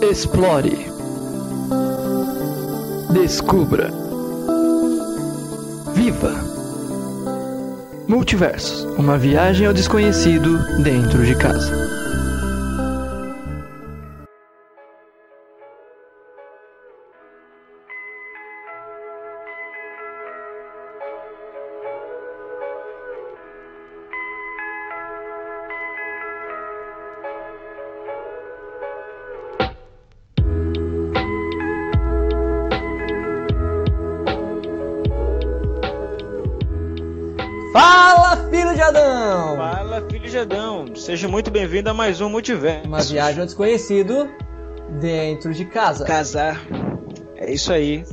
Explore. Descubra. Viva. Multiversos uma viagem ao desconhecido dentro de casa. Seja muito bem-vindo a mais um Multiverso. Uma viagem ao desconhecido dentro de casa. Casar. É isso aí.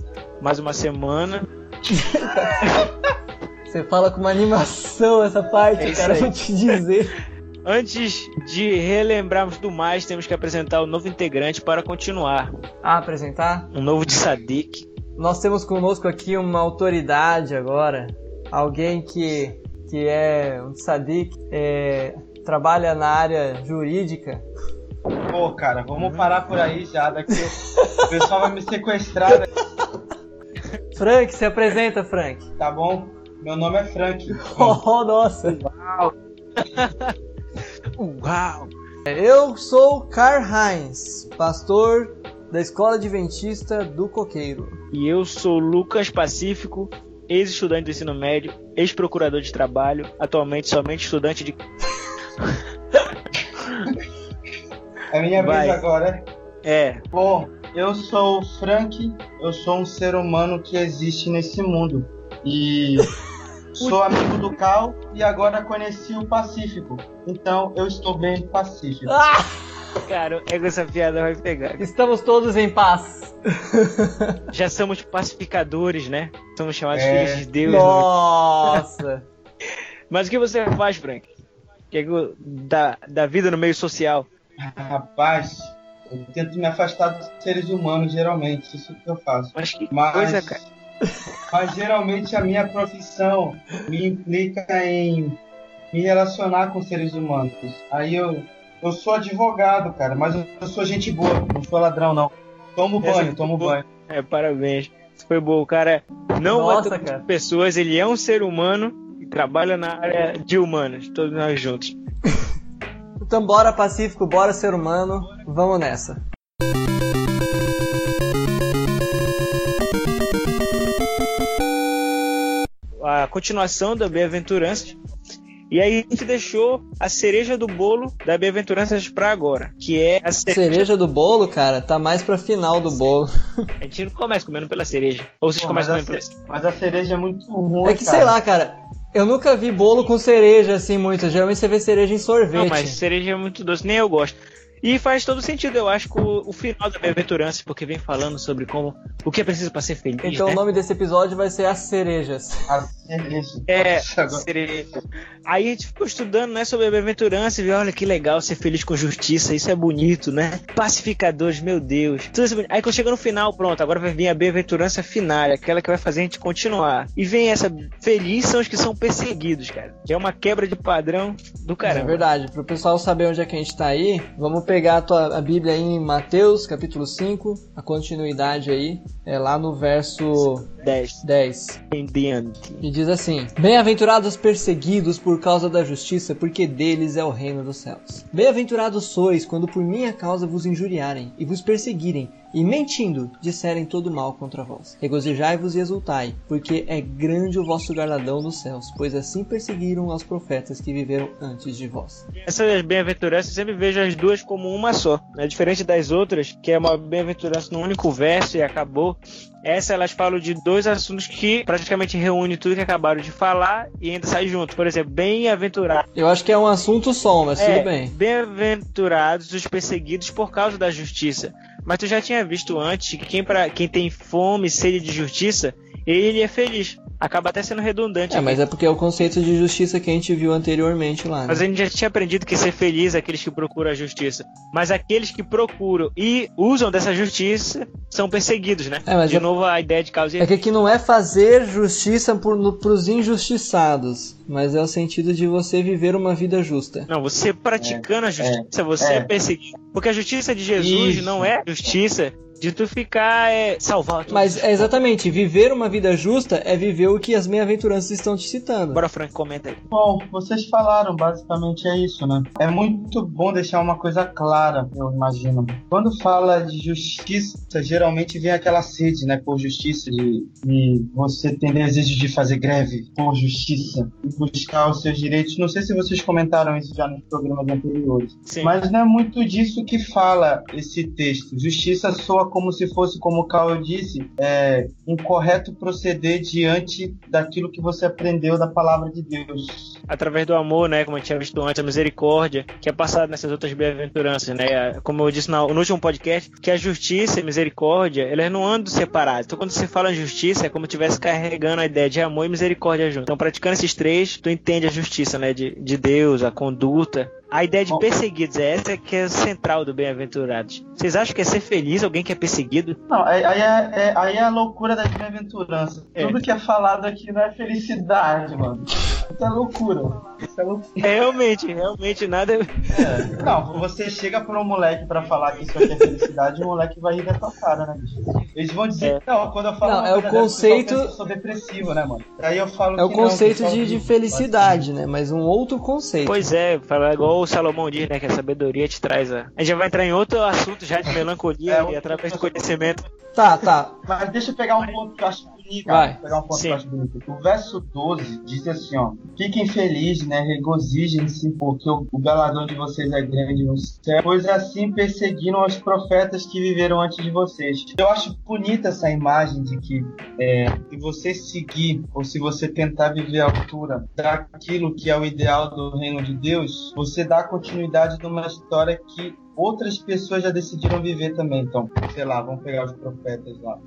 Mais uma semana. Você fala com uma animação essa parte, É cara, aí. vou te dizer. Antes de relembrarmos do mais, temos que apresentar o novo integrante para continuar. Ah, apresentar? Um novo de Sadik. Nós temos conosco aqui uma autoridade agora. Alguém que, que é um tzadik, é, trabalha na área jurídica. Pô, cara, vamos parar por aí já, daqui o pessoal vai me sequestrar, daqui, Frank, se apresenta, Frank. tá bom? Meu nome é Frank. Oh, nossa. Uau! Eu sou Karl Heinz, pastor da Escola Adventista do Coqueiro. E eu sou Lucas Pacífico, ex-estudante do ensino médio, ex-procurador de trabalho, atualmente somente estudante de. É minha Vai. vez agora, é? É, Bom, eu sou o Frank, eu sou um ser humano que existe nesse mundo. E sou amigo do Cal e agora conheci o Pacífico. Então eu estou bem pacífico. Ah! cara, essa piada vai pegar. Estamos todos em paz. Já somos pacificadores, né? Somos chamados É. filhos de Deus. né? Nossa. Mas o que você faz, Frank? Que é que da, da vida no meio social? Rapaz, eu tento me afastar dos seres humanos, geralmente. Isso que eu faço. Mas que Mas, coisa, cara. mas geralmente a minha profissão me implica em me relacionar com seres humanos. Aí eu, eu sou advogado, cara, mas eu, sou gente boa, não sou ladrão, não. Tomo Essa banho, tomo boa. banho. É, parabéns. Isso foi bom. O cara não Nossa, mata cara. pessoas, ele é um ser humano trabalha na área de humanos, todos nós juntos. Então bora Pacífico, bora ser humano, vamos nessa. A continuação da Bem-aventuranças. E aí a gente deixou a cereja do bolo da Bem-aventuranças pra agora, que é a cereja. Cereja do bolo, cara, tá mais pra final do bolo. A gente não começa comendo pela cereja. Ou vocês Pô, mas, começam a comendo pela ce- mas a cereja é muito ruim. É que cara. sei lá, cara, eu nunca vi bolo com cereja assim muito. Geralmente você vê cereja em sorvete. Não, mas cereja é muito doce, nem eu gosto. E faz todo sentido, eu acho, com o, o final da Bem-aventurança, porque vem falando sobre como o que é preciso pra ser feliz. Então né? o nome desse episódio vai ser As Cerejas. A cereja. É, cereja. Aí a gente ficou estudando, né, sobre a bem-aventurança e viu, olha que legal ser feliz com justiça, isso é bonito, né? Pacificadores, meu Deus. Tudo isso é bonito. Aí quando chega no final, pronto, agora vai vir a bem-aventurança final, aquela que vai fazer a gente continuar. E vem essa feliz são os que são perseguidos, cara. Que é uma quebra de padrão do É caramba. verdade, pro pessoal saber onde é que a gente tá aí, vamos pegar a, tua, a Bíblia aí em Mateus, capítulo 5, a continuidade aí, é lá no verso 10 10. em diante. E diz assim: Bem-aventurados os perseguidos por causa da justiça, porque deles é o reino dos céus. Bem-aventurados sois quando por minha causa vos injuriarem e vos perseguirem, e mentindo disserem todo mal contra vós. Regozijai-vos e exultai, porque é grande o vosso galardão nos céus, pois assim perseguiram aos profetas que viveram antes de vós. Essas bem-aventuranças eu sempre vejo as duas como uma só. Né? Diferente das outras, que é uma bem-aventurança num único verso e acabou. Essa elas falam de dois assuntos que praticamente reúnem tudo que acabaram de falar e ainda sai junto. Por exemplo, bem-aventurado. Eu acho que é um assunto só, mas É, tudo bem. Bem-aventurados os perseguidos por causa da justiça. Mas tu já tinha visto antes que quem, pra, quem tem fome e sede de justiça, ele é feliz. Acaba até sendo redundante. É, mas é porque é o conceito de justiça que a gente viu anteriormente lá. Né? Mas a gente já tinha aprendido que ser feliz é aqueles que procuram a justiça. Mas aqueles que procuram e usam dessa justiça são perseguidos, né? É, mas de é... novo a ideia de causa e É que aqui não é fazer justiça por, no, pros injustiçados, mas é o sentido de você viver uma vida justa. Não, você praticando a justiça, você é. perseguido. Porque a justiça de Jesus Isso. não é justiça de tu ficar é, salvar Mas é exatamente, viver uma vida justa é viver o que as bem-aventuranças estão te citando. Bora, Frank, comenta aí. Bom, vocês falaram, basicamente é isso, né? É muito bom deixar uma coisa clara, eu imagino. Quando fala de justiça, geralmente vem aquela sede, né, por justiça, de, de você ter desejo de fazer greve por justiça e buscar os seus direitos. Não sei se vocês comentaram isso já nos programas anteriores. Sim. Mas não é muito disso que fala esse texto. Justiça soa como se fosse, como o Caio disse, é, um correto proceder diante daquilo que você aprendeu da palavra de Deus. Através do amor, né? Como eu tinha visto antes, a misericórdia, que é passado nessas outras bem-aventuranças, né? Como eu disse no, no último podcast, que a justiça e a misericórdia, elas não andam separadas. Então, quando você fala em justiça, é como se estivesse carregando a ideia de amor e misericórdia junto. Então, praticando esses três, tu entende a justiça, né? De, de Deus, a conduta, a ideia de perseguidos é essa que é central do Bem-aventurados. Vocês acham que é ser feliz alguém que é perseguido? Não, aí é, é- aí é a loucura das bem-aventuranças. É. Tudo que é falado aqui não é felicidade, mano. Isso é loucura. É loucura. Realmente, realmente nada. É. Não, você chega pra um moleque pra falar que isso aqui é felicidade, o moleque vai rir da tua cara, né, bicho? Eles vão dizer, não, quando eu falo Não, uma é o dessa, conceito- que eu sou depressivo, né, mano? Aí eu falo É o que não, conceito pessoal de, de felicidade, né? Mas um outro conceito. Pois é, fala igual o Salomão diz, né? Que a sabedoria te traz a. A gente já vai entrar em outro assunto já de melancolia É, e através do conhecimento. Tá, tá. Mas deixa eu pegar um ponto que eu acho Vai. Cara. Pegar um bonito. O verso 12 diz assim, ó. Fiquem felizes, né? Regozijem-se, porque o, o galardão de vocês é grande no céu. Pois assim perseguiram os profetas que viveram antes de vocês. Eu acho bonita essa imagem de que é, se você seguir, ou se você tentar viver à altura daquilo que é o ideal do reino de Deus, você dá continuidade numa história que outras pessoas já decidiram viver também. Então, sei lá, vamos pegar os profetas lá.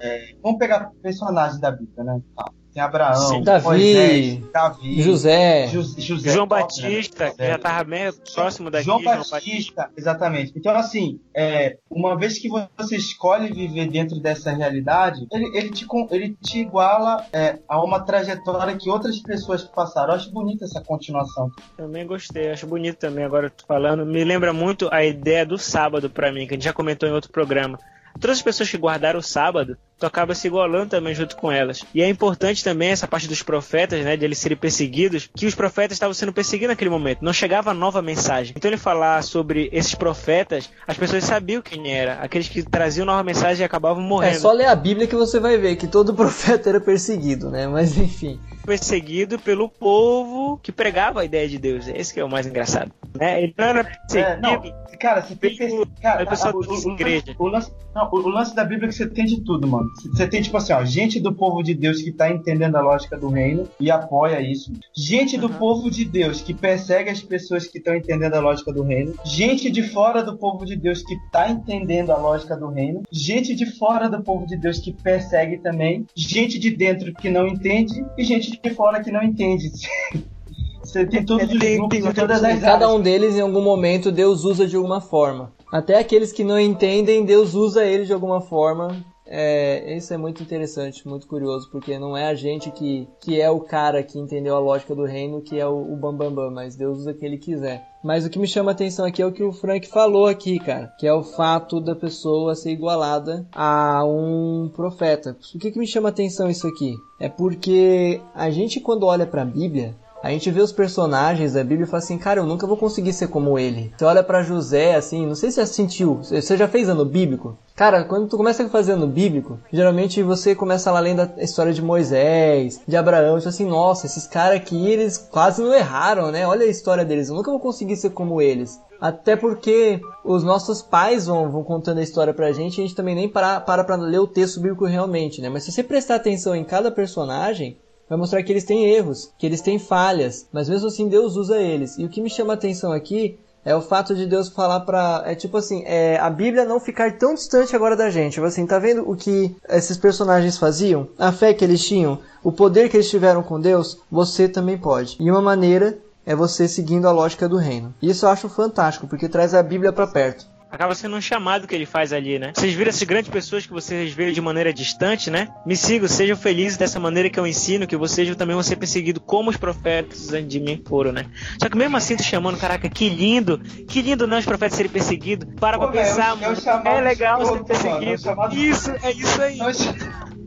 É, vamos pegar personagens da Bíblia, né? Tá. Tem Abraão, Sim. Davi, Moisés, Davi, José. José, João top, né? Batista, que já tava meio próximo daqui. João Batista, exatamente. Então, assim, é, uma vez que você escolhe viver dentro dessa realidade, ele, ele, te, ele te iguala é, a uma trajetória que outras pessoas passaram. Eu acho bonita essa continuação. Também gostei, acho bonito também agora eu tô falando. Me lembra muito a ideia do sábado pra mim, que a gente já comentou em outro programa. Todas as pessoas que guardaram o sábado, tu acaba se igualando também junto com elas. E é importante também essa parte dos profetas, né, de eles serem perseguidos, que os profetas estavam sendo perseguidos naquele momento. Não chegava nova mensagem. Então ele falar sobre esses profetas, as pessoas sabiam quem era. Aqueles que traziam nova mensagem e acabavam É morrendo. só ler a Bíblia que você vai ver que todo profeta era perseguido, né? Mas enfim. perseguido pelo povo que pregava a ideia de Deus. Esse que é o mais engraçado. Né? Ele não era É, perseguido. não, cara, você tem que cara, o- o- o- igreja. O lance, não, o- o lance da Bíblia é que você tem de tudo, mano. Você tem, tipo assim, ó, gente do povo de Deus que tá entendendo a lógica do reino e apoia isso. Gente do Uhum. povo de Deus que persegue as pessoas que estão entendendo a lógica do reino. Gente de fora do povo de Deus que tá entendendo a lógica do reino. Gente de fora do povo de Deus que persegue também. Gente de dentro que não entende e gente de fora que não entende. Você tem todos os Tem- grupos tem- todas as Cada áreas. um deles, em algum momento, Deus usa de alguma forma. Até aqueles que não entendem, Deus usa eles de alguma forma. É, isso é muito interessante, muito curioso, porque não é a gente que, que é o cara que entendeu a lógica do reino, que é o, o bambambam, bam, bam, mas Deus usa quem ele quiser. Mas o que me chama a atenção aqui é o que o Frank falou aqui, cara, que é o fato da pessoa ser igualada a um profeta. O que, que me chama a atenção isso aqui? É porque a gente quando olha pra Bíblia, a gente vê os personagens da Bíblia e fala assim, cara, eu nunca vou conseguir ser como ele. Você olha pra José, assim, não sei se você sentiu, você já fez ano bíblico? Cara, quando tu começa a fazer ano bíblico, geralmente você começa lá lendo a história de Moisés, de Abraão, e assim, nossa, esses caras aqui, eles quase não erraram, né? Olha a história deles, eu nunca vou conseguir ser como eles. Até porque os nossos pais vão, vão contando a história pra gente a gente também nem para, para pra ler o texto bíblico realmente, né? Mas se você prestar atenção em cada personagem, vai mostrar que eles têm erros, que eles têm falhas, mas mesmo assim Deus usa eles. E o que me chama a atenção aqui É o fato de Deus falar pra. É tipo assim, é a Bíblia não ficar tão distante agora da gente. Tipo Assim, tá vendo o que esses personagens faziam? A fé que eles tinham, o poder que eles tiveram com Deus, você também pode. E uma maneira é você seguindo a lógica do reino. Isso eu acho fantástico, porque traz a Bíblia para perto acaba sendo um chamado que ele faz ali, né? Vocês viram essas grandes pessoas que vocês veem de maneira distante, né? Me sigam, sejam felizes dessa maneira que eu ensino, que vocês também vão ser perseguidos como os profetas antes de mim foram, né? Só que mesmo assim, tô chamando, caraca, que lindo, que lindo não os profetas serem perseguidos. Para Pô, pra pensar, é, mano, é legal ser perseguido. Mano, isso, é isso aí.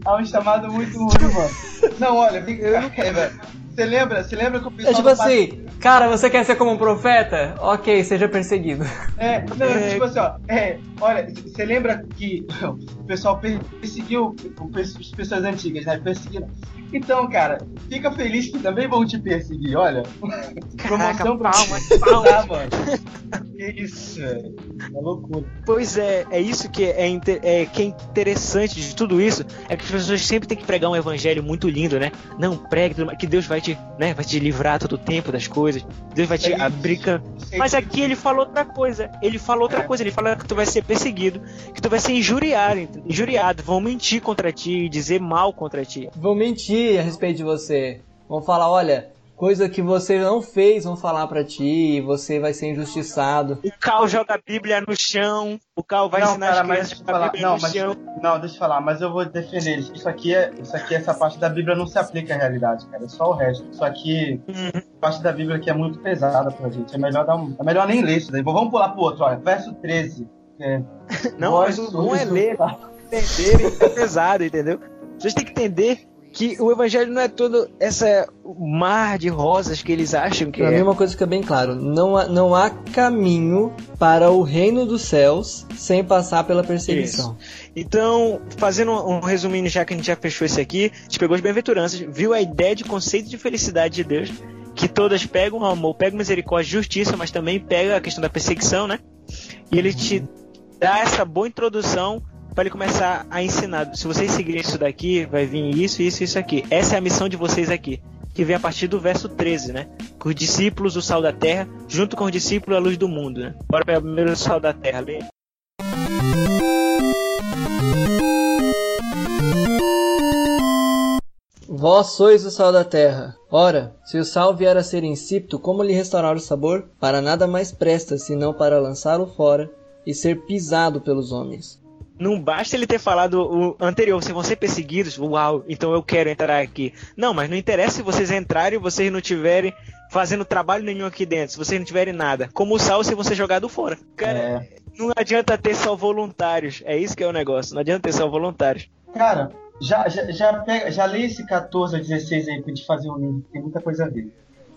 É um chamado muito ruim, mano. Não, olha, fica, é, velho. Você lembra? Você lembra que o pessoal. É tipo assim, cara, você quer ser como um profeta? Ok, seja perseguido. É, não, é... tipo assim, ó. É, olha, você lembra que o pessoal perseguiu as pessoas antigas, né? Perseguiram. Então, cara, fica feliz que também vão te perseguir, olha. Caraca, Promoção palmas, palmas. Ah, mano. Que isso. É uma loucura. Pois é, é isso que é, é, que é interessante de tudo isso, é que as pessoas sempre têm que pregar um evangelho muito lindo, né? Não, pregue, que Deus vai te, né, vai te livrar todo o tempo das coisas, Deus vai te é abrir... Mas aqui ele falou outra coisa, ele falou outra é. coisa, ele fala que tu vai ser perseguido, que tu vai ser injuriado, injuriado, vão mentir contra ti, dizer mal contra ti. Vão mentir a respeito de você. Vão falar, olha, coisa que você não fez, vão falar para ti, e você vai ser injustiçado. O Cal joga a Bíblia no chão, o Cal vai não, ensinar cara, as crianças a Bíblia não, no mas, chão. Não, deixa eu falar, mas eu vou defender isso. Isso aqui, é, isso aqui, essa parte da Bíblia não se aplica à realidade, cara, é só o resto. Isso aqui, uhum. parte da Bíblia aqui é muito pesada pra gente, é melhor, dar um, é melhor nem ler isso daí. Vamos pular pro outro, olha, verso 13. É, não, mas o bom é ler, entender, é pesado, entendeu? Vocês têm que entender que o evangelho não é todo essa mar de rosas que eles acham que pra é. mim uma coisa fica bem claro, não há, não há caminho para o reino dos céus sem passar pela perseguição. Isso. Então, fazendo um, resuminho já que a gente já fechou esse aqui, a gente pegou as bem-aventuranças, viu a ideia de conceito de felicidade de Deus, que todas pegam amor, pegam misericórdia, justiça, mas também pega a questão da perseguição, né? E ele te dá essa boa introdução para ele começar a ensinar. Se vocês seguirem isso daqui, vai vir isso, isso, isso aqui. Essa é a missão de vocês aqui. Que vem a partir do verso 13, né? Com os discípulos, o sal da terra, junto com os discípulos, a luz do mundo, né? Bora pegar primeiro o sal da terra, lê. Vós sois o sal da terra. Ora, se o sal vier a ser insípido, como lhe restaurar o sabor? Para nada mais presta, senão para lançá-lo fora e ser pisado pelos homens. Não basta ele ter falado o anterior, vocês vão ser perseguidos, uau, então eu quero entrar aqui. Não, mas não interessa se vocês entrarem e vocês não tiverem fazendo trabalho nenhum aqui dentro, se vocês não tiverem nada. Como o sal se você jogado fora. Cara, é. não adianta ter só voluntários. É isso que é o negócio. Não adianta ter só voluntários. Cara, já, já, já, pega, já lê esse 14 a 16 aí pra gente fazer um link, tem muita coisa a ver.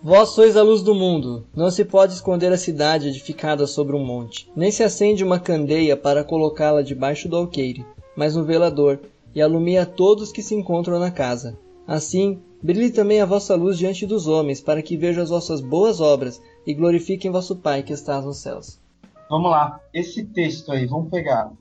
Vós sois a luz do mundo. Não se pode esconder a cidade edificada sobre um monte, nem se acende uma candeia para colocá-la debaixo do alqueire, mas no velador, e alumia todos que se encontram na casa. Assim, brilhe também a vossa luz diante dos homens, para que vejam as vossas boas obras e glorifiquem vosso Pai que está nos céus. Vamos lá, esse texto aí, vamos pegar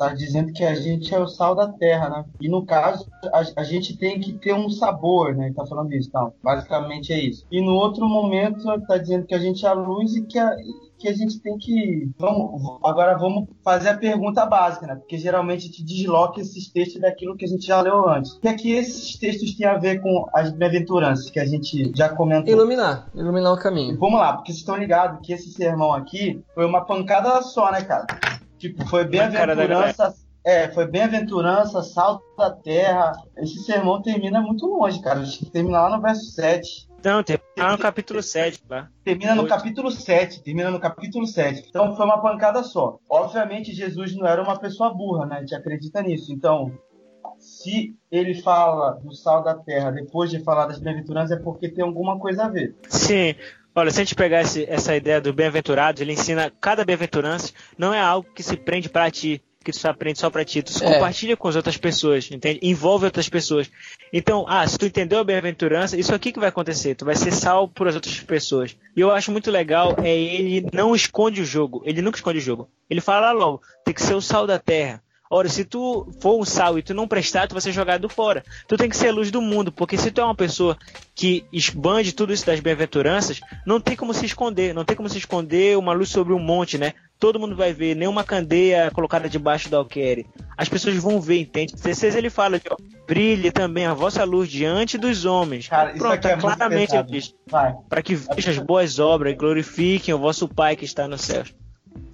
tá dizendo que a gente é o sal da terra, né? E no caso, a, a gente tem que ter um sabor, né? Tá falando isso, então. Basicamente é isso. E no outro momento, tá dizendo que a gente é a luz e que a, que a gente tem que. Vamos, agora vamos fazer a pergunta básica, né? Porque geralmente a gente desloca esses textos daquilo que a gente já leu antes. O que é que esses textos têm a ver com as bem-aventuranças que a gente já comentou? Iluminar, iluminar o caminho. Vamos lá, porque vocês estão ligados que esse sermão aqui foi uma pancada só, né, cara? Tipo, foi bem-aventurança. É, foi bem-aventurança, salto da terra. Esse sermão termina muito longe, cara. Termina lá no verso 7. Não, termina no capítulo 7, tá? Termina no capítulo 7, termina no capítulo 7. Então foi uma pancada só. Obviamente, Jesus não era uma pessoa burra, né? A gente acredita nisso. Então, se ele fala do sal da terra depois de falar das bem-aventuranças, é porque tem alguma coisa a ver. Sim, Olha, se a gente pegar esse, essa ideia do bem-aventurado, ele ensina cada bem-aventurança não é algo que se prende para ti, que tu aprende só para ti, tu é. compartilha com as outras pessoas, entende? Envolve outras pessoas. Então, ah, se tu entendeu a bem-aventurança, isso aqui que vai acontecer, tu vai ser salvo por as outras pessoas. E eu acho muito legal é ele não esconde o jogo, ele nunca esconde o jogo. Ele fala logo, tem que ser o sal da terra. Ora, se tu for um sal e tu não prestar, tu vai ser jogado fora. Tu tem que ser a luz do mundo, porque se tu é uma pessoa que expande tudo isso das bem-aventuranças, não tem como se esconder, não tem como se esconder uma luz sobre um monte, né? Todo mundo vai ver, nenhuma candeia colocada debaixo do alquere. As pessoas vão ver, entende? 16 ele fala de, ó, brilhe também a vossa luz diante dos homens. Cara, Pronto, aqui é muito claramente diz, para que vejam as boas obras e glorifiquem o vosso Pai que está nos céus.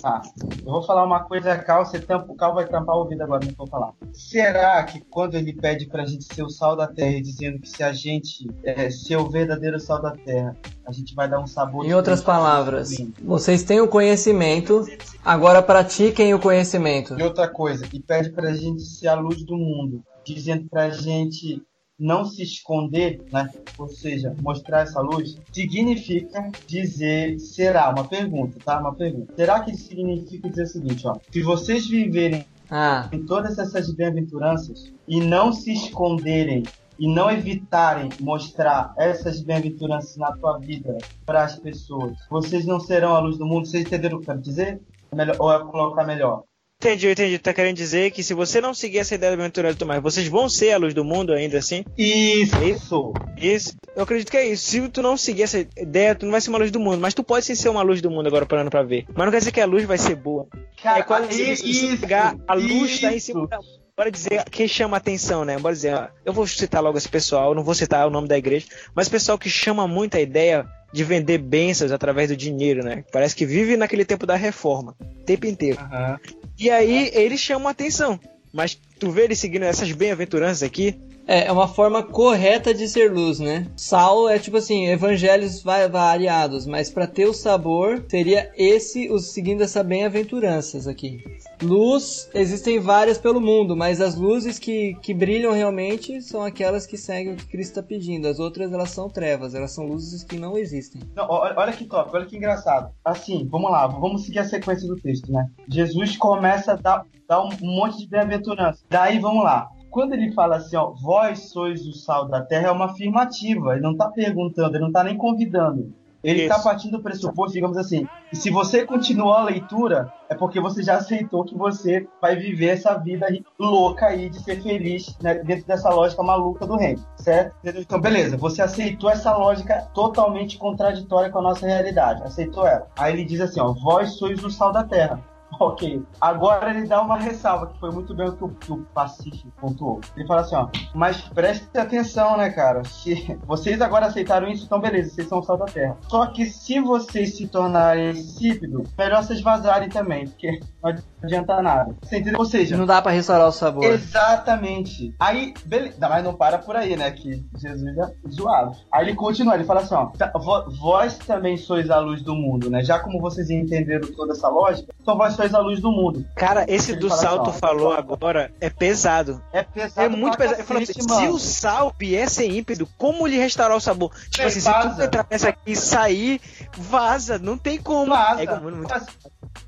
Tá. Eu vou falar uma coisa, Cal, você tampa, o Cal vai tampar o ouvido agora, não vou falar. Será que quando ele pede pra gente ser o sal da terra, dizendo que se a gente é, ser o verdadeiro sal da terra, a gente vai dar um sabor Em outras palavras, vocês têm o conhecimento, agora pratiquem o conhecimento. E outra coisa, e pede pra gente ser a luz do mundo, dizendo pra gente não se esconder, né? Ou seja, mostrar essa luz, significa dizer, será, uma pergunta, tá? Uma pergunta. Será que significa dizer o seguinte, ó, se vocês viverem Ah, em todas essas bem-aventuranças e não se esconderem e não evitarem mostrar essas bem-aventuranças na tua vida para as pessoas, vocês não serão a luz do mundo. Vocês entenderam o que eu quero dizer? Melhor, ou é colocar melhor? Entendi, eu entendi. Tá querendo dizer que se você não seguir essa ideia da bem-aventurança e tudo mais, vocês vão ser a luz do mundo ainda assim? Isso! Isso, eu acredito que é isso. Se tu não seguir essa ideia, tu não vai ser uma luz do mundo. Mas tu pode sim ser uma luz do mundo agora parando pra ver. Mas não quer dizer que a luz vai ser boa. Cara, é se você pegar a luz tá em cima isso. da. Bora dizer quem chama atenção, né? Bora dizer, ó, eu vou citar logo esse pessoal, não vou citar o nome da igreja, mas pessoal que chama muito a ideia de vender bênçãos através do dinheiro, né? Parece que vive naquele tempo da reforma, o tempo inteiro. Aham. E aí eles chamam atenção. Mas tu vê eles seguindo essas bem-aventuranças aqui, é, é uma forma correta de ser luz, né? Sal é tipo assim, evangelhos va- variados, mas para ter o sabor seria esse, os seguindo essa bem-aventuranças aqui. Luz, existem várias pelo mundo, mas as luzes que, que brilham realmente são aquelas que seguem o que Cristo está pedindo. As outras elas são trevas, elas são luzes que não existem. Não, olha que top, olha que engraçado. Assim, vamos lá, vamos seguir a sequência do texto, né? Jesus começa a dar, dar um monte de bem-aventurança. Daí, vamos lá. Quando ele fala assim, ó, vós sois o sal da terra, é uma afirmativa. Ele não tá perguntando, ele não tá nem convidando. Ele Isso. tá partindo do pressuposto, digamos assim, que se você continuar a leitura, é porque você já aceitou que você vai viver essa vida aí louca aí de ser feliz né, dentro dessa lógica maluca do reino, certo? Então, beleza, você aceitou essa lógica totalmente contraditória com a nossa realidade, aceitou ela. Aí ele diz assim, ó, vós sois o sal da terra. Ok. Agora ele dá uma ressalva, que foi muito bem o que o, que o Pacífico pontuou. Ele fala assim, ó, mas preste atenção, né, cara? Se vocês agora aceitaram isso, então beleza, vocês são o sal da terra. Só que se vocês se tornarem insípido, melhor vocês vazarem também, porque não adianta nada. Você entendeu? Ou seja, Não dá para restaurar o sabor. Exatamente. Aí, beleza. Mas não para por aí, né? Que Jesus é zoado. Aí ele continua, ele fala assim, ó. "Tá, vo- Vós também sois a luz do mundo, né? Já como vocês entenderam toda essa lógica, então vós sois a luz do mundo. cara, esse do fala sal assim, falalo agora é pesado. É pesado É muito pesado. Eu assim, se o sal vier sem ímpeto, como lhe restaurar o sabor? Tipo É, assim, se tu entrar nessa aqui e sair, vaza, não tem como. Vaza. É muito,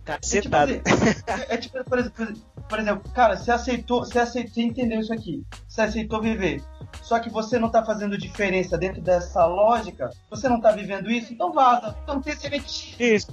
cacetado. É tipo, assim, é, é tipo, por exemplo, por exemplo, cara, você aceitou, você aceitou, você entendeu isso aqui. Você aceitou viver. Só que você não tá fazendo diferença dentro dessa lógica, você não tá vivendo isso, então vaza. Então tem semente. Isso.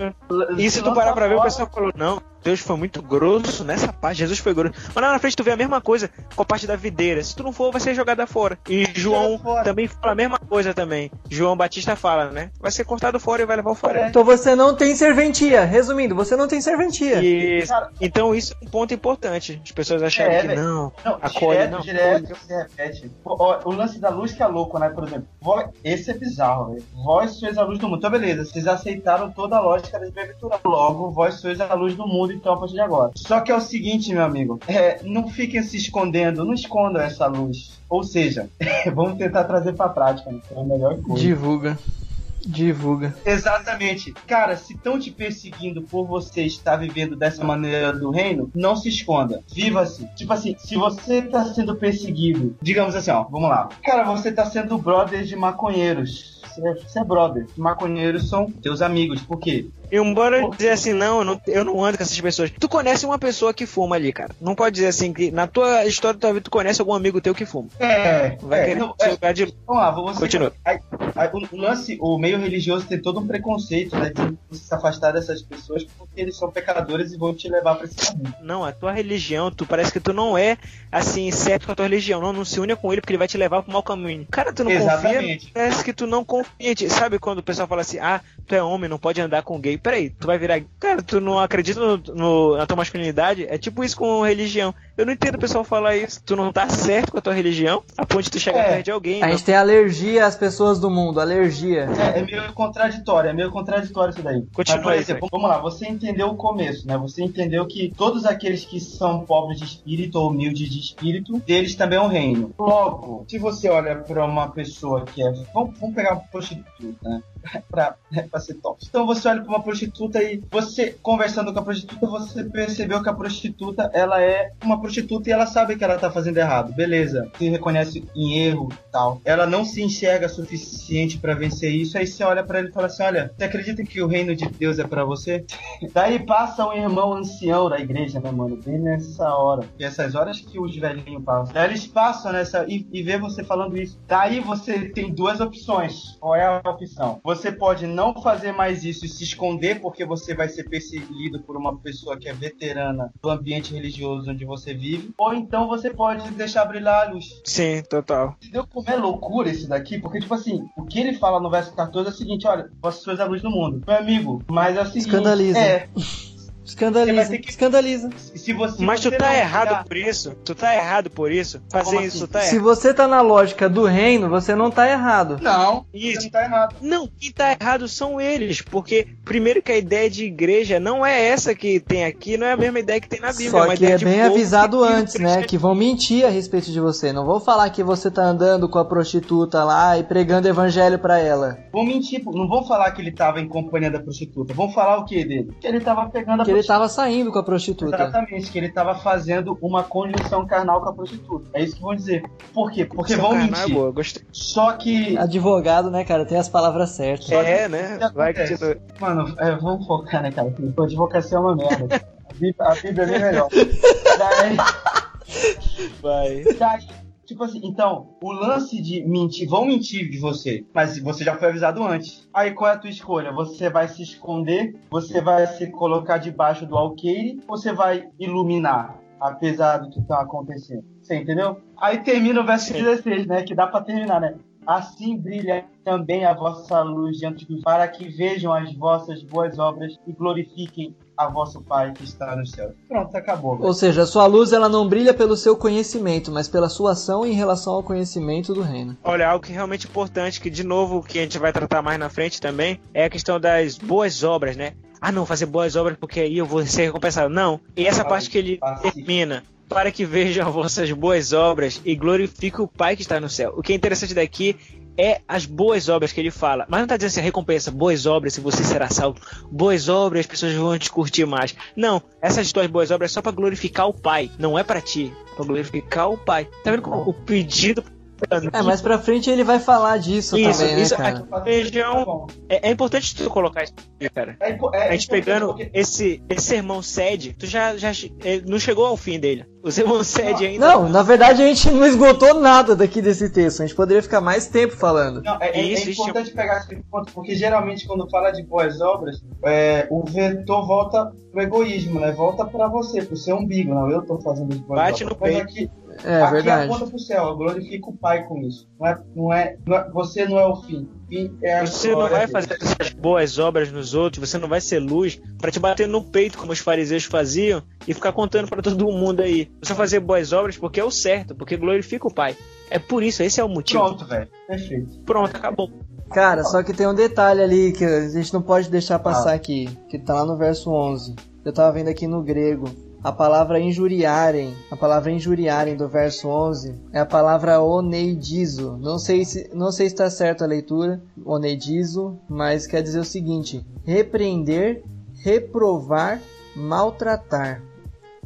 E se tu parar pra ver, o pessoal falou, não, Deus foi muito grosso nessa parte, Jesus foi grosso. Mas lá na frente tu vê a mesma coisa com a parte da videira. Se tu não for, vai ser jogada fora. E João fora. também fala a mesma coisa também. João Batista fala, né? Vai ser cortado fora e vai levar o fora. Então você não tem serventia. Resumindo, você não tem serventia. Cara- Então isso é um ponto importante. As pessoas acharem É, que velho. não, Não, acolhe, direto, não. direto, se repete. O, o- lance da luz que é louco, né? Por exemplo, esse é bizarro, velho. Vós sois a luz do mundo. Então, beleza, vocês aceitaram toda a lógica das bem-aventuranças. Logo, vós sois a luz do mundo, então, a partir de agora. Só que é o seguinte, meu amigo, é, não fiquem se escondendo, não escondam essa luz. Ou seja, vamos tentar trazer pra prática, né? É a melhor coisa. Divulga. Divulga. Exatamente. Cara, se estão te perseguindo por você estar vivendo dessa maneira do reino, não se esconda. Viva-se. Tipo assim, se você tá sendo perseguido, digamos assim, ó, vamos lá. Cara, você tá sendo brother de maconheiros. Você é- Você é brother. Maconheiros são teus amigos. Por quê? E embora dizer assim, não eu, não, eu não ando com essas pessoas. Tu conhece uma pessoa que fuma ali, cara. Não pode dizer assim que na tua história da tua vida tu conhece algum amigo teu que fuma. É, Vai é, querer não, é, lugar de. Vamos lá, você. Continua. Aí- aí, o, lance, o meio religioso tem todo um preconceito, né? De se afastar dessas pessoas porque eles são pecadores e vão te levar pra esse caminho. Não, a tua religião, tu parece que tu não é assim, certo com a tua religião. Não, não se une com ele porque ele vai te levar pro mau caminho. Cara, tu não Exatamente. confia. Parece que tu não confia. Sabe quando o pessoal fala assim, ah, tu é homem, não pode andar com gay. Peraí, tu vai virar. Cara, tu não acredita no, no- na tua masculinidade? É tipo isso com religião. Eu não entendo o pessoal falar isso. Tu não tá certo com a tua religião, a ponto de tu chegar É. perto de alguém. A não. gente tem alergia às pessoas do mundo, alergia. É, é meio contraditório, é meio contraditório isso daí. Continua Mas, por aí, exemplo, vamos lá, você entendeu o começo, né? Você entendeu que todos aqueles que são pobres de espírito ou humildes de espírito, deles também é um reino. Logo, se você olha pra uma pessoa que é. Vamos, vamos pegar uma prostituta, né? pra, pra ser top. Então você olha pra uma prostituta e você, conversando com a prostituta, você percebeu que a prostituta, ela é uma prostituta e ela sabe que ela tá fazendo errado. Beleza. Se reconhece em erro tal. Ela não se enxerga suficiente pra vencer isso. Aí você olha pra ele e fala assim: Olha, você acredita que o reino de Deus é pra você? Daí passa um irmão ancião da igreja, né, mano? Bem nessa hora. E essas horas que os velhinhos passam. Daí eles passam nessa e, e vê você falando isso. Daí você tem duas opções. Qual é a opção? Você pode não fazer mais isso e se esconder porque você vai ser perseguido por uma pessoa que é veterana do ambiente religioso onde você vive. Ou então você pode deixar brilhar a luz. Sim, total. Entendeu como é loucura isso daqui? Porque, tipo assim, o que ele fala no verso 14 é o seguinte: olha, vós sois a luz do mundo. Meu amigo, mas é o seguinte. Escandaliza. É, Escandaliza, ter que- escandaliza. se você. Mas tu você tá não errado tirar- por isso. Tu tá errado por isso. Fazer Como isso assim? tá Se errado. você tá na lógica do reino, você não tá errado. Não, Isso. você não tá errado. Não, quem tá errado são eles, porque primeiro que a ideia de igreja não é essa que tem aqui, não é a mesma ideia que tem na Bíblia. Só uma que é de bem avisado antes, né? Que vão mentir a respeito de você. Não vão falar que você tá andando com a prostituta lá e pregando evangelho pra ela. Vão mentir, não vão falar que ele tava em companhia da prostituta. Vão falar o que dele? Que ele tava pegando a Que ele prostituta. tava saindo com a prostituta. Exatamente, que ele tava fazendo uma conjunção carnal com a prostituta. É isso que vão dizer. Por quê? Porque vão carnal é mentir. boa, gostei. Só que. Advogado, né, cara? Tem as palavras certas. É, né? que Vai que acontece? Mano, é, vamos focar, né, cara? A advocacia é uma merda. A Bíblia, é bem melhor. Daí, vai. daí, tipo assim, então, o lance de mentir, vão mentir de você, mas você já foi avisado antes. Aí qual é a tua escolha? Você vai se esconder, você vai se colocar debaixo do alqueire, ou você vai iluminar, apesar do que tá acontecendo? Você entendeu? Aí termina o verso Sim. 16, né? Que dá pra terminar, né? Assim brilha também a vossa luz diante dos para que vejam as vossas boas obras e glorifiquem a vosso Pai que está no céu. Pronto, acabou. Ou seja, a sua luz ela não brilha pelo seu conhecimento, mas pela sua ação em relação ao conhecimento do reino. Olha, algo que é realmente importante, que de novo, que a gente vai tratar mais na frente também, é a questão das boas obras, né? Ah, não, fazer boas obras porque aí eu vou ser recompensado. Não. E essa parte que ele termina. Para que vejam as vossas boas obras e glorifique o Pai que está no céu. O que é interessante daqui é as boas obras que ele fala. Mas não está dizendo assim, recompensa, boas obras, se você será salvo. Boas obras, as pessoas vão te curtir mais. Não, essas tuas boas obras é só para glorificar o Pai. Não é para ti. É para glorificar o Pai. Tá vendo como o pedido. É, mais pra frente ele vai falar disso Isso, também, isso, né, cara? Feijão. É, é importante tu colocar isso aqui, cara. É, é A gente pegando porque- esse, esse sermão sede, tu já, já eh, não chegou ao fim dele. O sermão sede ainda. Não, na verdade a gente não esgotou nada daqui desse texto. A gente poderia ficar mais tempo falando. Não, é, é- Isso, é isso. importante pegar esse ponto, porque geralmente quando fala de boas obras, é, o vetor volta pro egoísmo, né? Volta pra você, pro seu umbigo. Não, eu tô fazendo as boas Bate obras. no Mas peito. aqui, É aqui verdade. aponta pro céu, eu glorifico o Pai com isso. Não é, não é, não é- você não é o fim. O fim é a Você não vai dele. fazer essas boas obras nos outros, você não vai ser luz pra te bater no peito como os fariseus faziam e ficar contando pra todo mundo aí. Você vai fazer boas obras porque é o certo, porque glorifica o Pai. É por isso, esse é o motivo. Pronto, velho. Perfeito. Pronto, acabou. Cara, só que tem um detalhe ali que a gente não pode deixar passar Ah. aqui, que tá lá no verso 11. Eu tava vendo aqui no grego. A palavra injuriarem, a palavra injuriarem do verso 11 é a palavra oneidizo. Não sei se não sei se está certo a leitura, oneidizo, mas quer dizer o seguinte: repreender, reprovar, maltratar,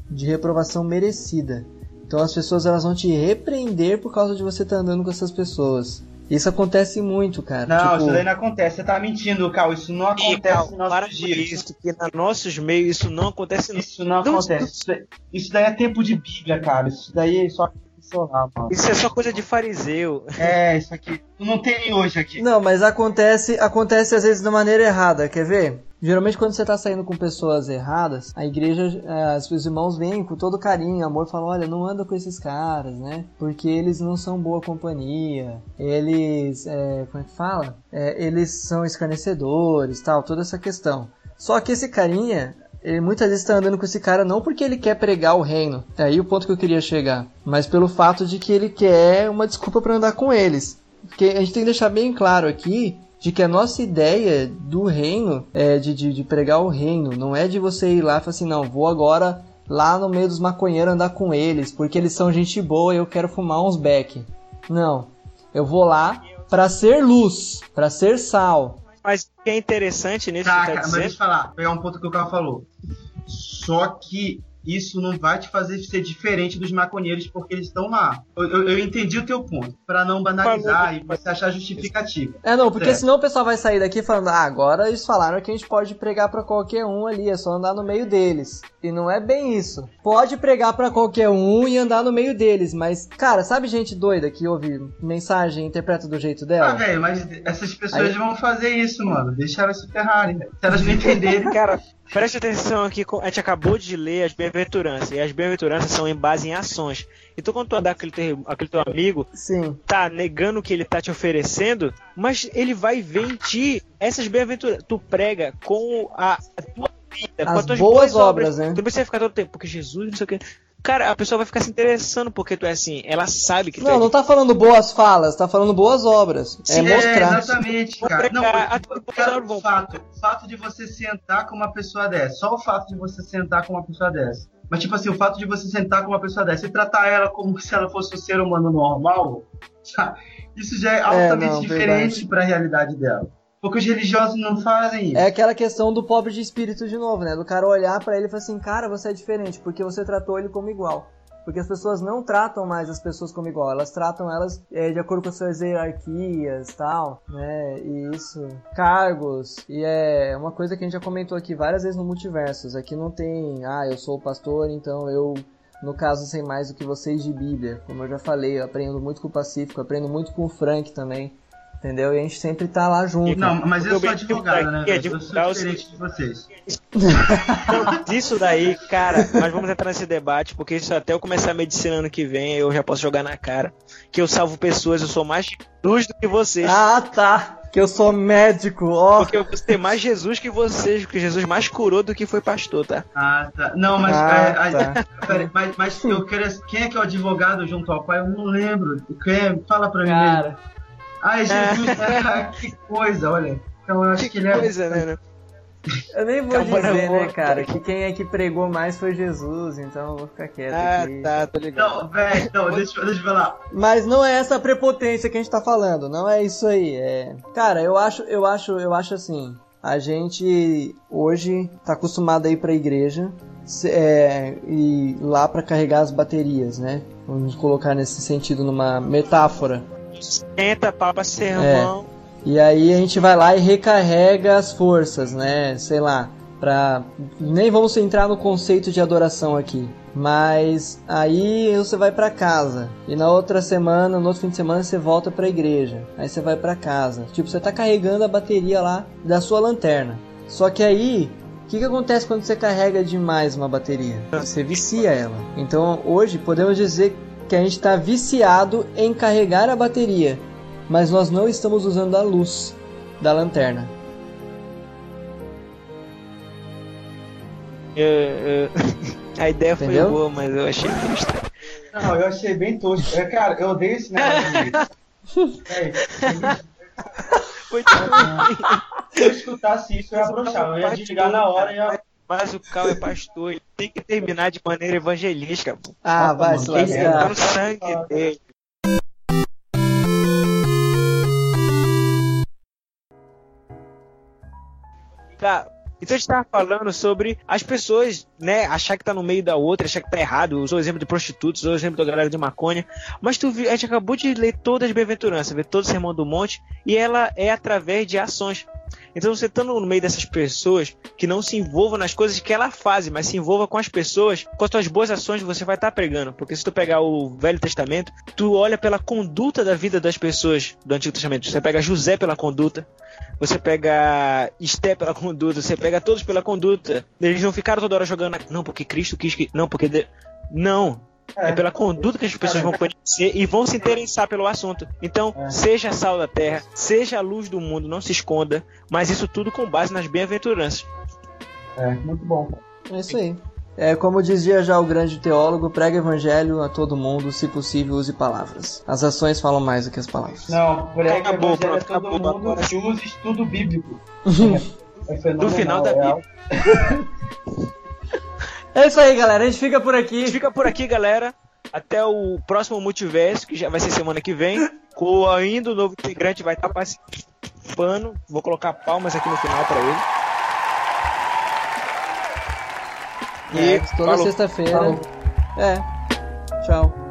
de reprovação merecida. Então as pessoas elas vão te repreender por causa de você estar andando com essas pessoas. Isso acontece muito, cara. Não, tipo, isso daí não acontece. Você tá mentindo, Cal. Isso não acontece Cal, nos para dias. isso, que nos nossos meios isso não acontece não. Isso não Não, acontece. Isso daí, isso daí é tempo de Bíblia, cara. Isso daí é só lá, mano. Isso é só coisa de fariseu. É, isso aqui. Não tem hoje aqui. Não, mas acontece, acontece às vezes da maneira errada, quer ver? Geralmente quando você tá saindo com pessoas erradas, a igreja, eh, os irmãos vêm com todo carinho, amor, falam, olha, não anda com esses caras, né? Porque eles não são boa companhia, eles, eh, como é que fala? Eh, eles são escarnecedores, tal, toda essa questão. Só que esse carinha, ele muitas vezes está andando com esse cara não porque ele quer pregar o reino, é aí o ponto que eu queria chegar, mas pelo fato de que ele quer uma desculpa para andar com eles. Porque a gente tem que deixar bem claro aqui de que a nossa ideia do reino é de, de, de pregar o reino, não é de você ir lá e falar assim, não, vou agora lá no meio dos maconheiros andar com eles, porque eles são gente boa e eu quero fumar uns beck. Não, eu vou lá para ser luz, para ser sal. Mas o que é interessante nisso Tá, que cara, tá mas dizendo, deixa eu falar, pegar um ponto que o Carl falou. Só que isso não vai te fazer ser diferente dos maconheiros porque eles estão lá. Eu, eu- eu entendi o teu ponto, Pra não banalizar e você achar justificativa. É, não, porque É. senão o pessoal vai sair daqui falando, ah, agora eles falaram que a gente pode pregar pra qualquer um ali, é só andar no meio deles. E não é bem isso. Pode pregar pra qualquer um e andar no meio deles, mas, cara, sabe gente doida que ouve mensagem e interpreta do jeito Ah, dela? velho, mas essas pessoas Aí- vão fazer isso, mano. Deixa elas se ferrarem, velho. Se elas não entenderem. Cara, preste atenção aqui, a gente acabou de ler as bem-aventuranças, e as bem-aventuranças são em base em ações. Então quando tu andar aquele teu, aquele teu amigo, Sim. tá negando o que ele tá te oferecendo, mas ele vai ver em ti essas bem-aventuranças. Tu prega com a, a tua vida, com As as tuas boas obras, né? Tu não precisa ficar todo tempo, porque Jesus, não sei o que. Cara, a pessoa vai ficar se interessando porque tu é assim, ela sabe que tu é Não, não tá falando boas falas, tá falando boas obras. É Sim, mostrar. exatamente, cara. Não, cara, vou- o fato, o fato de você sentar com uma pessoa dessa, só o fato de você sentar com uma pessoa dessa. Mas, tipo assim, o fato de você sentar com uma pessoa dessa e tratar ela como se ela fosse um ser humano normal, já- isso já é altamente não, diferente verdade. para a realidade dela. Porque os religiosos não fazem isso. É aquela questão do pobre de espírito de novo, né? Do cara olhar pra ele e falar assim, cara, você é diferente, porque você tratou ele como igual. Porque as pessoas não tratam mais as pessoas como igual, elas tratam elas é, de acordo com as suas hierarquias tal, né? E isso, cargos, e é uma coisa que a gente já comentou aqui várias vezes no Multiversos. Aqui não tem, ah, eu sou o pastor, então eu, no caso, sei mais do que vocês de Bíblia. Como eu já falei, eu aprendo muito com o Pacífico, aprendo muito com o Frank também, entendeu? E a gente sempre tá lá junto. Não, mas eu sou advogado, né? aqui é velho? Eu sou diferente de vocês. Então, Isso daí, cara, nós vamos entrar nesse debate, porque isso até eu começar a medicina ano que vem, eu já posso jogar na cara. Que eu salvo pessoas, eu sou mais luz do que vocês. Ah, tá. Que eu sou médico, ó. Porque eu vou ter mais Jesus que vocês, porque Jesus mais curou do que foi pastor, tá? Ah, tá. Não, mas, Ah, é, a- tá. pera, mas, mas eu quero. Quem é que é o advogado junto ao pai? Eu não lembro. Quem é? Fala pra mim mesmo. Ai, Jesus, ah, que coisa, olha. Então eu acho que, ele é. Coisa, né? né? eu nem vou Calma, dizer, não, né, cara, que quem é que pregou mais foi Jesus, então eu vou ficar quieto Ah, aqui. tá, tô ligado. Não, velho, não, deixa, deixa eu falar. Mas não é essa prepotência que a gente tá falando, não é isso aí. É... Cara, eu acho, eu acho, eu acho assim. A gente hoje tá acostumado a ir pra igreja é, e lá pra carregar as baterias, né? Vamos colocar nesse sentido numa metáfora. Senta, papa, sermão. E aí a gente vai lá e recarrega as forças, né? Sei lá, pra. Nem vamos entrar no conceito de adoração aqui. Mas aí você vai pra casa. E na outra semana, no outro fim de semana, você volta pra igreja. Aí você vai pra casa. Tipo, você tá carregando a bateria lá da sua lanterna. Só que aí. O que, que acontece quando você carrega demais uma bateria? Você vicia ela. Então hoje podemos dizer que a gente está viciado em carregar a bateria mas nós não estamos usando a luz da lanterna. Eu- eu- A ideia foi Entendeu? boa, mas eu achei estranho. Não, eu achei bem tosco. É, cara, eu odeio esse negócio. Foi Se eu escutasse isso, eu ia abrochar. Eu ia desligar na hora e ia. Mas o Cal é pastor, ele tem que terminar de maneira evangelística. pô. Ah, Nossa, vai se que Tá lascar. no sangue dele. Tá, Então a gente tava falando sobre as pessoas, né, achar que tá no meio da outra, achar que tá errado. Usou o exemplo de prostitutos, usou o exemplo da galera de maconha. Mas tu viu, a gente acabou de ler todas as bem-aventuranças, ver todo o Sermão do Monte, e ela é através de ações. Então você estando no meio dessas pessoas que não se envolvam nas coisas que ela faz, mas se envolva com as pessoas, com as suas boas ações você vai estar tá pregando. Porque se tu pegar o Velho Testamento, tu olha pela conduta da vida das pessoas do Antigo Testamento. Você pega José pela conduta, você pega Esté pela conduta, você pega todos pela conduta. Eles não ficaram toda hora jogando, não, porque Cristo quis que. Não, porque. De... Não, é. é. pela conduta que as pessoas vão conhecer e vão se interessar pelo assunto. Então, é. seja sal da terra, seja a luz do mundo, não se esconda, mas isso tudo com base nas bem-aventuranças. É, muito bom. É isso aí. É, como dizia já o grande teólogo, prega evangelho a todo mundo, se possível use palavras. As ações falam mais do que as palavras. Não, prega acabou, evangelho a todo acabou, mundo agora. e use estudo bíblico. é no final da Bíblia. É isso aí, galera. A gente fica por aqui. A gente fica por aqui, galera. Até o próximo multiverso, que já vai ser semana que vem. Com ainda o novo integrante vai estar participando. Vou colocar palmas aqui no final para ele. E é, toda sexta-feira. É. Tchau.